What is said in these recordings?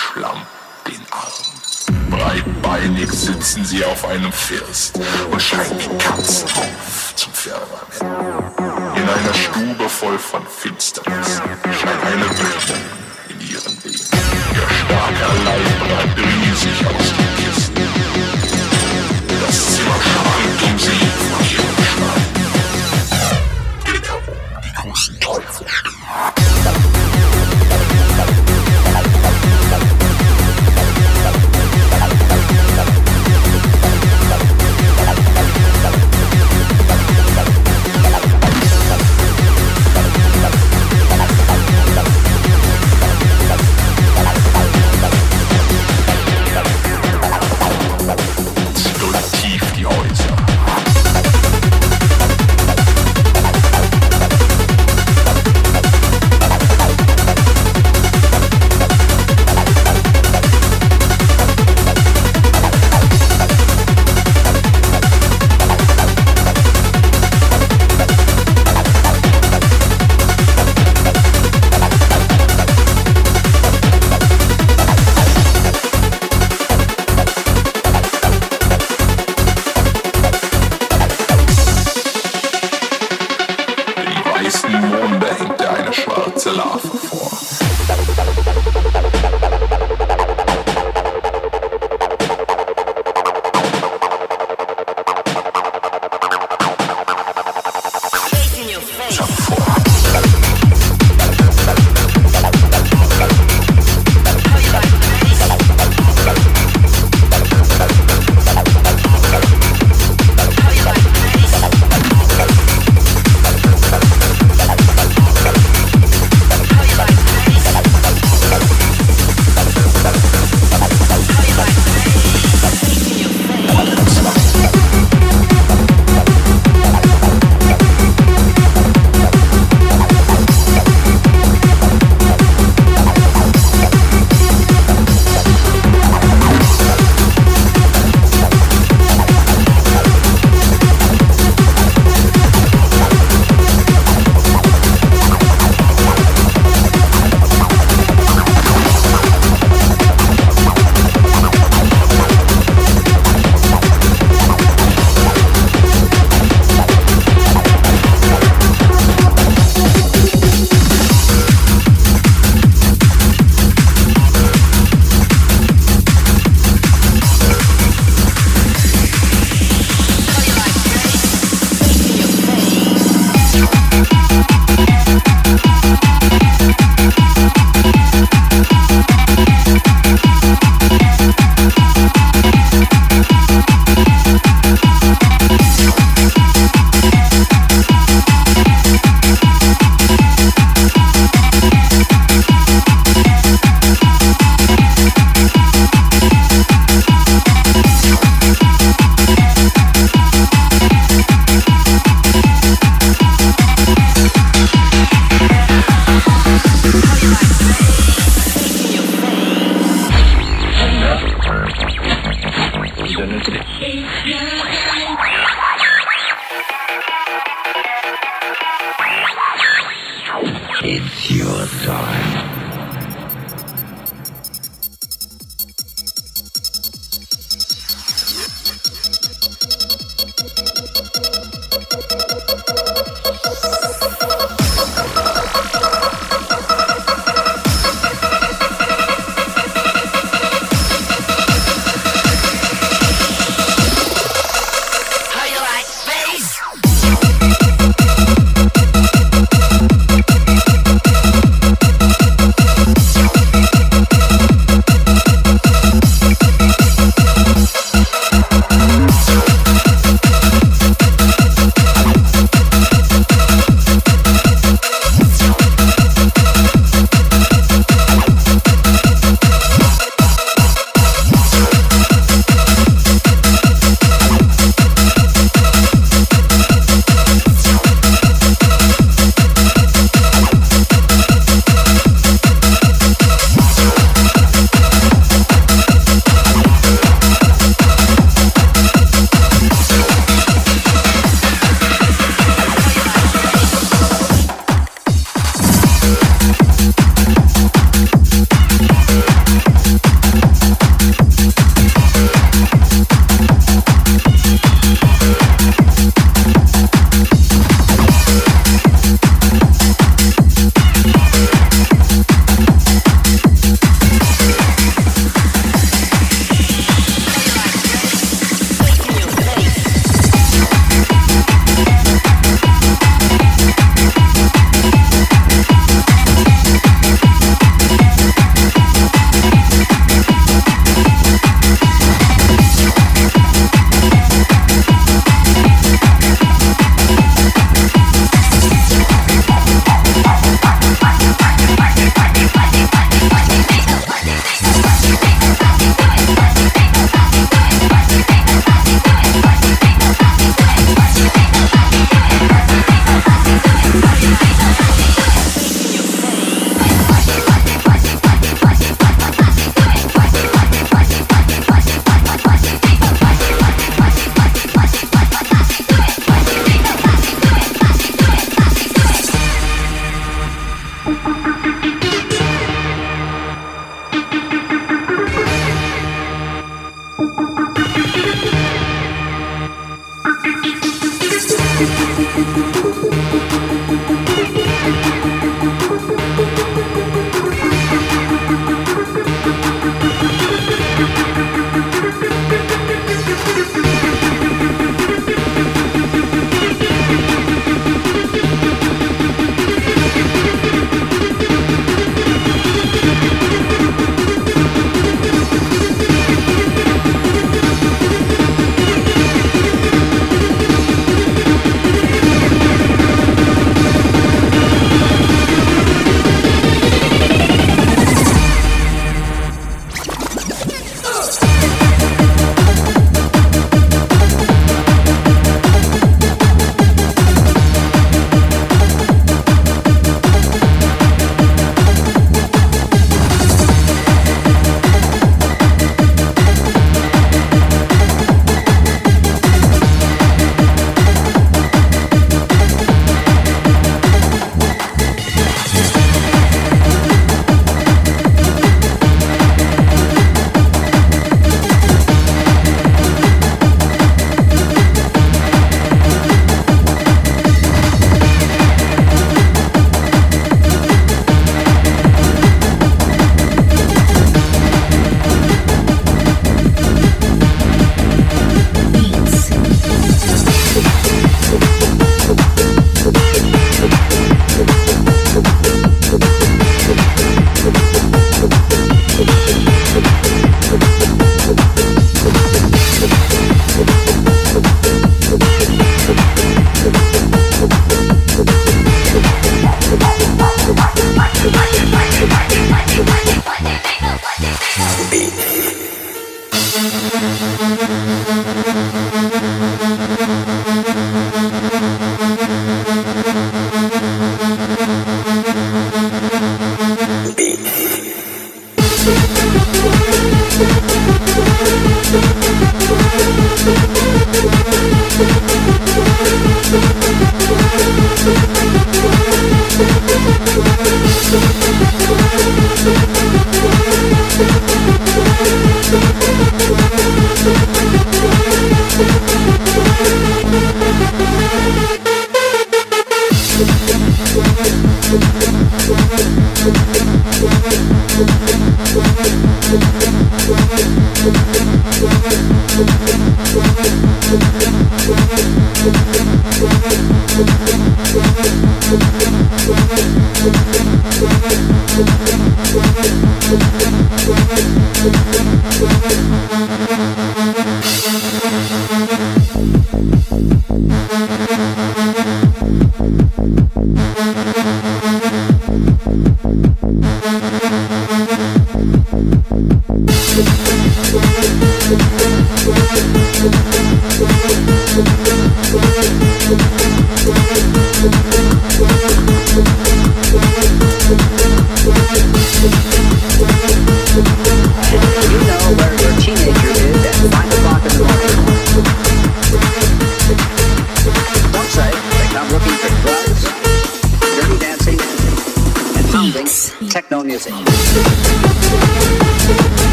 Schlamm, den Arm. Breitbeinig sitzen sie auf einem First und scheinen wie Katzen auf zum Firmament. In einer Stube voll von Finsternis scheint eine Wölbung in ihren Wegen. Ihr starker Leib breitet riesig aus den Kisten.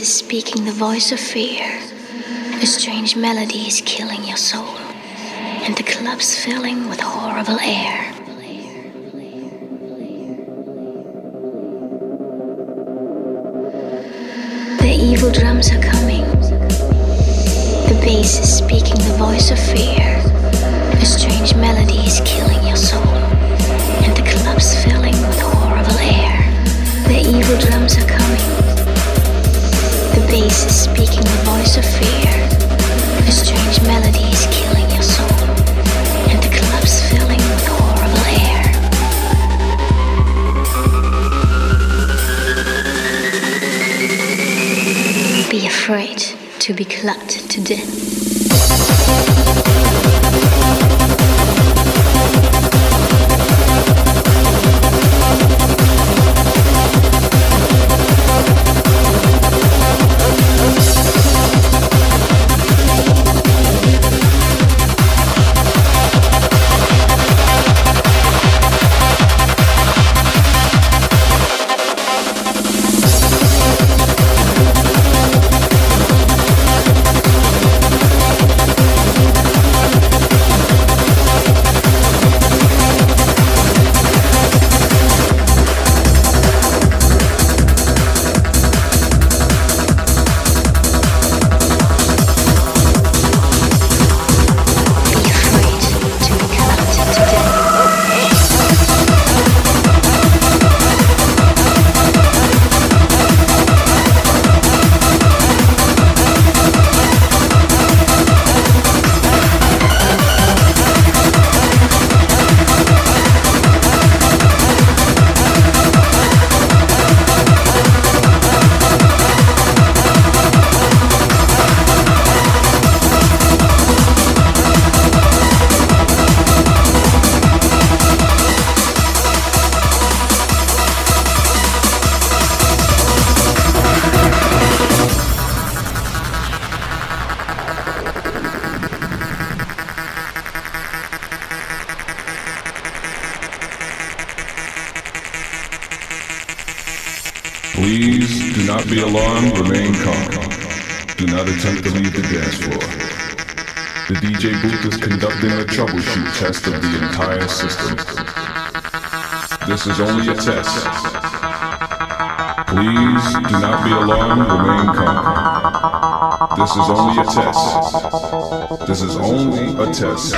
Is speaking the voice of fear. A strange melody is killing your soul, and the club's filling with horrible air. The evil drums are coming. The bass is speaking the voice of fear. Test of the entire system. This is only a test. Please do not be alarmed, remain calm. This is only a test. This is only a test.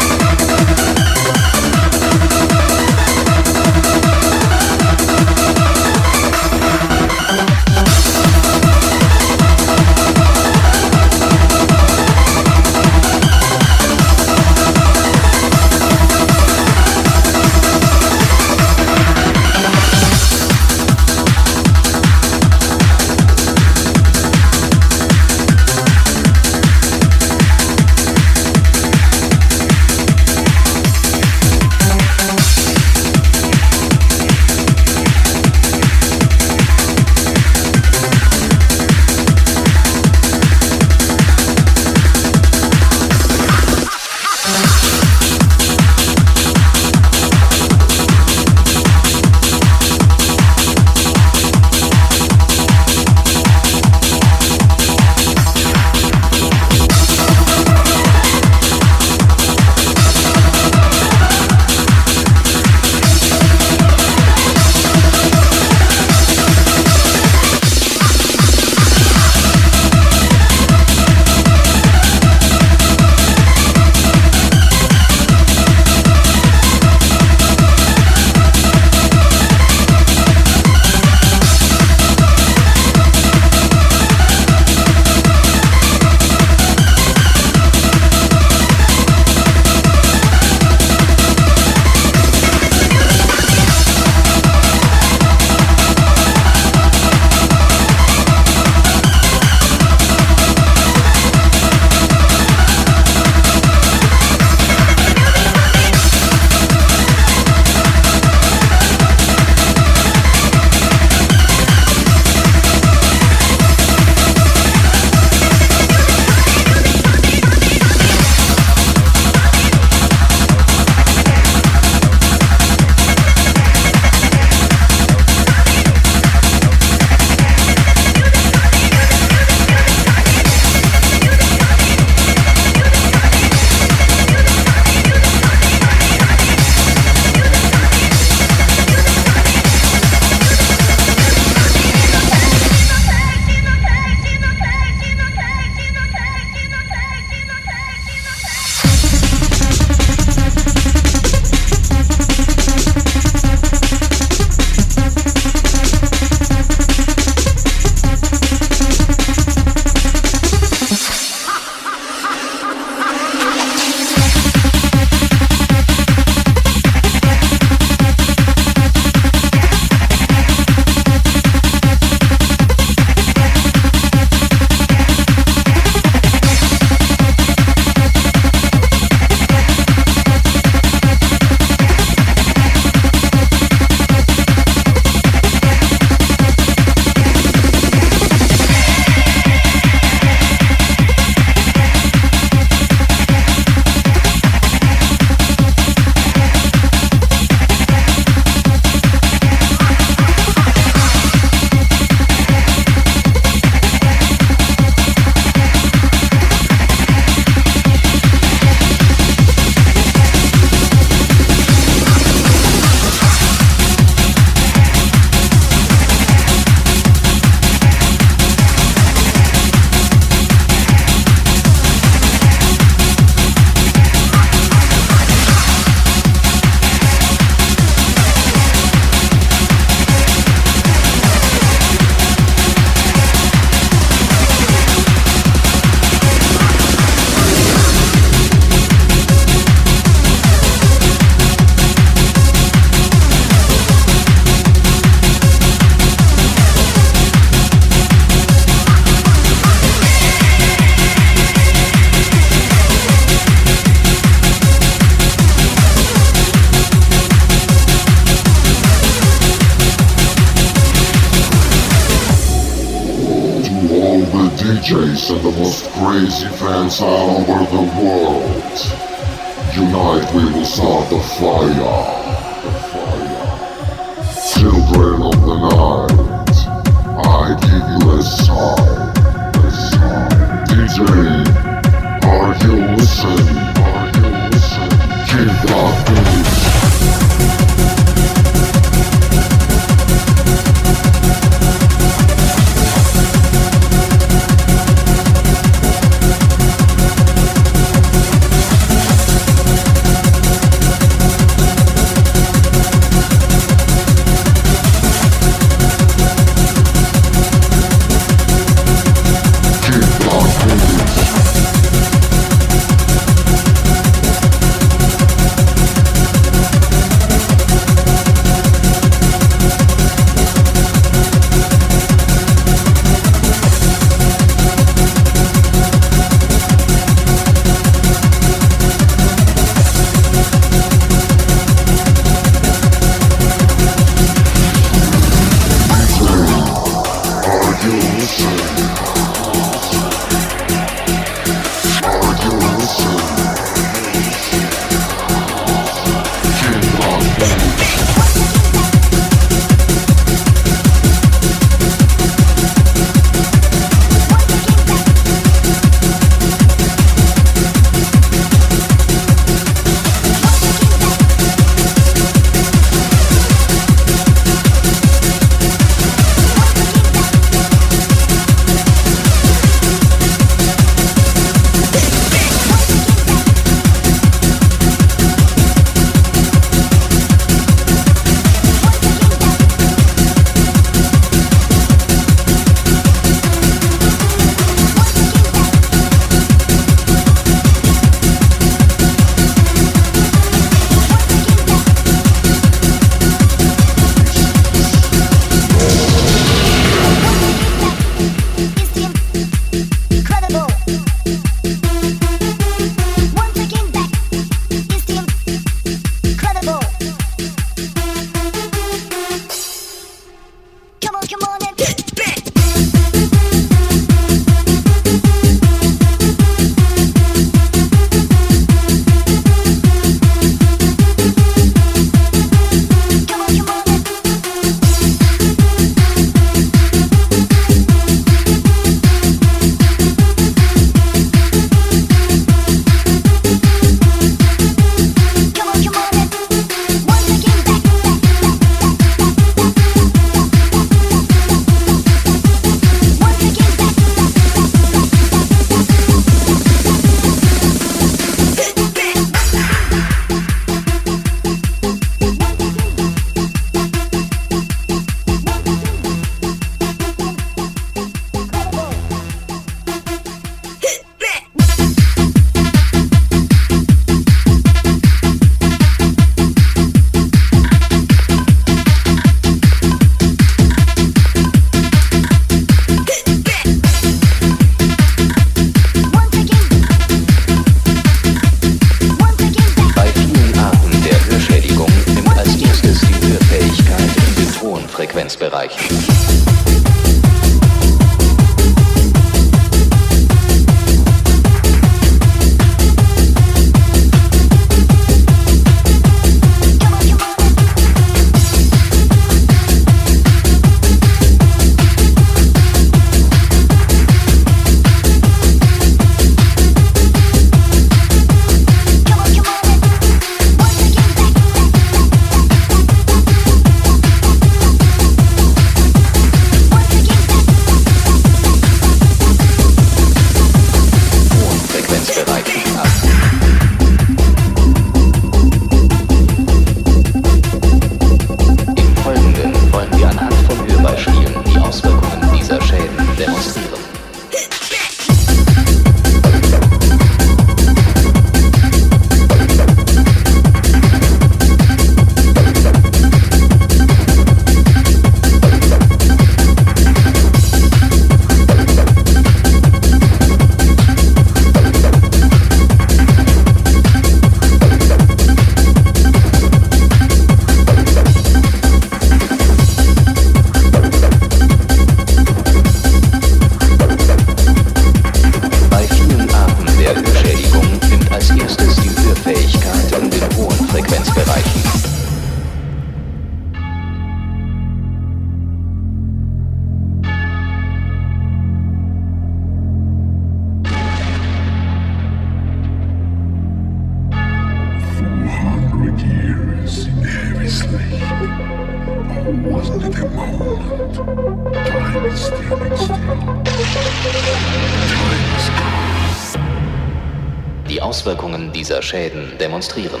Auswirkungen dieser Schäden demonstrieren.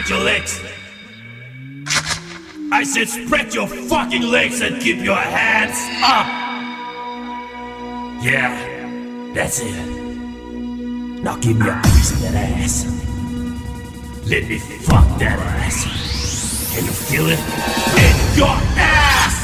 spread your legs. I said spread your fucking legs and keep your hands up. Yeah, that's it. Now give me a piece of that ass. Let me fuck that ass. Can you feel it? in your ass!